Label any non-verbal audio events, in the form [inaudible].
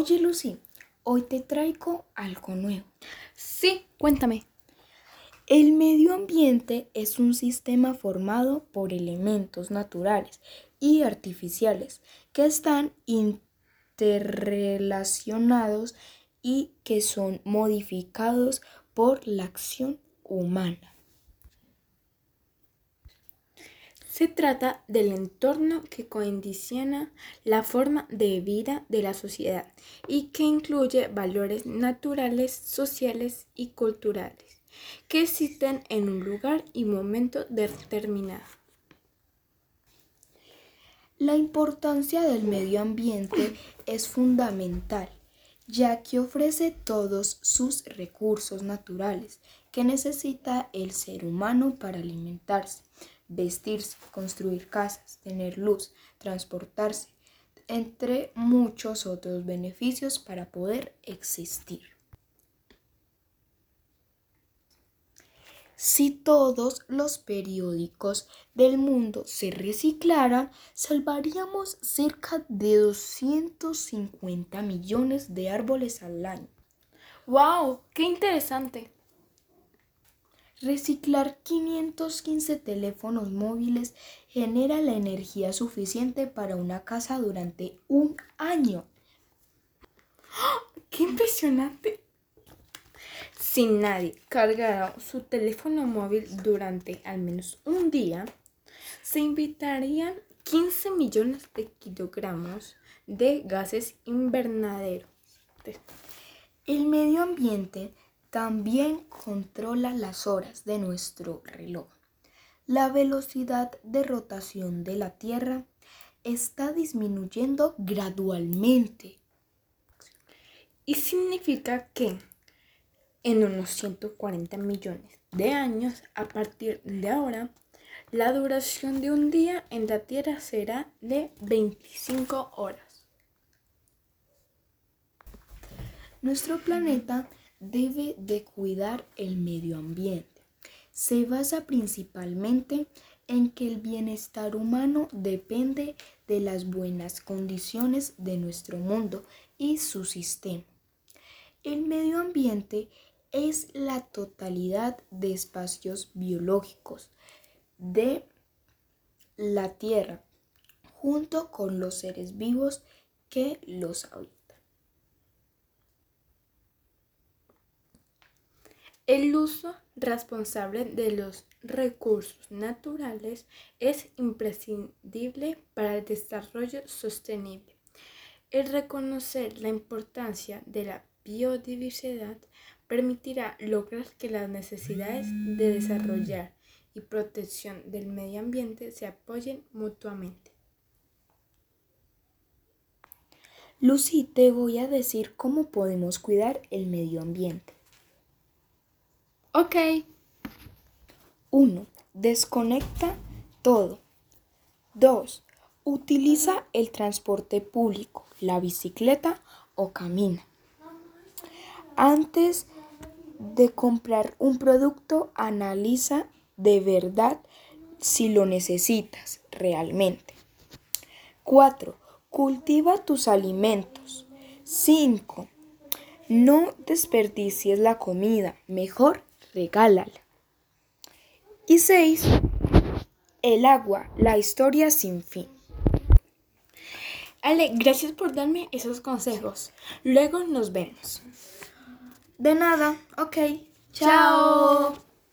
Oye Lucy, hoy te traigo algo nuevo. Sí, cuéntame. El medio ambiente es un sistema formado por elementos naturales y artificiales que están interrelacionados y que son modificados por la acción humana. Se trata del entorno que condiciona la forma de vida de la sociedad y que incluye valores naturales, sociales y culturales que existen en un lugar y momento determinado. La importancia del medio ambiente es fundamental, ya que ofrece todos sus recursos naturales que necesita el ser humano para alimentarse, vestirse, construir casas, tener luz, transportarse, entre muchos otros beneficios para poder existir. Si todos los periódicos del mundo se reciclaran, salvaríamos cerca de 250 millones de árboles al año. ¡Wow! ¡Qué interesante! Reciclar 515 teléfonos móviles genera la energía suficiente para una casa durante un año. [gasps] ¡Qué impresionante! Si nadie cargara su teléfono móvil durante al menos un día, se invitarían 15 millones de kilogramos de gases invernaderos. El medio ambiente también controla las horas de nuestro reloj. La velocidad de rotación de la Tierra está disminuyendo gradualmente. Y significa que en unos 140 millones de años, a partir de ahora, la duración de un día en la Tierra será de 25 horas. Nuestro planeta debe de cuidar el medio ambiente. Se basa principalmente en que el bienestar humano depende de las buenas condiciones de nuestro mundo y su sistema. El medio ambiente es la totalidad de espacios biológicos de la Tierra, junto con los seres vivos que los habitan. El uso responsable de los recursos naturales es imprescindible para el desarrollo sostenible. El reconocer la importancia de la biodiversidad permitirá lograr que las necesidades de desarrollar y protección del medio ambiente se apoyen mutuamente. Lucy, te voy a decir cómo podemos cuidar el medio ambiente. Ok. 1. Desconecta todo. 2. Utiliza el transporte público, la bicicleta o camina. Antes de comprar un producto, analiza de verdad si lo necesitas realmente. 4. Cultiva tus alimentos. 5. No desperdicies la comida, mejor regálala. Y 6. El agua, la historia sin fin. Ale, gracias por darme esos consejos. Luego nos vemos. De nada, ok. Chao.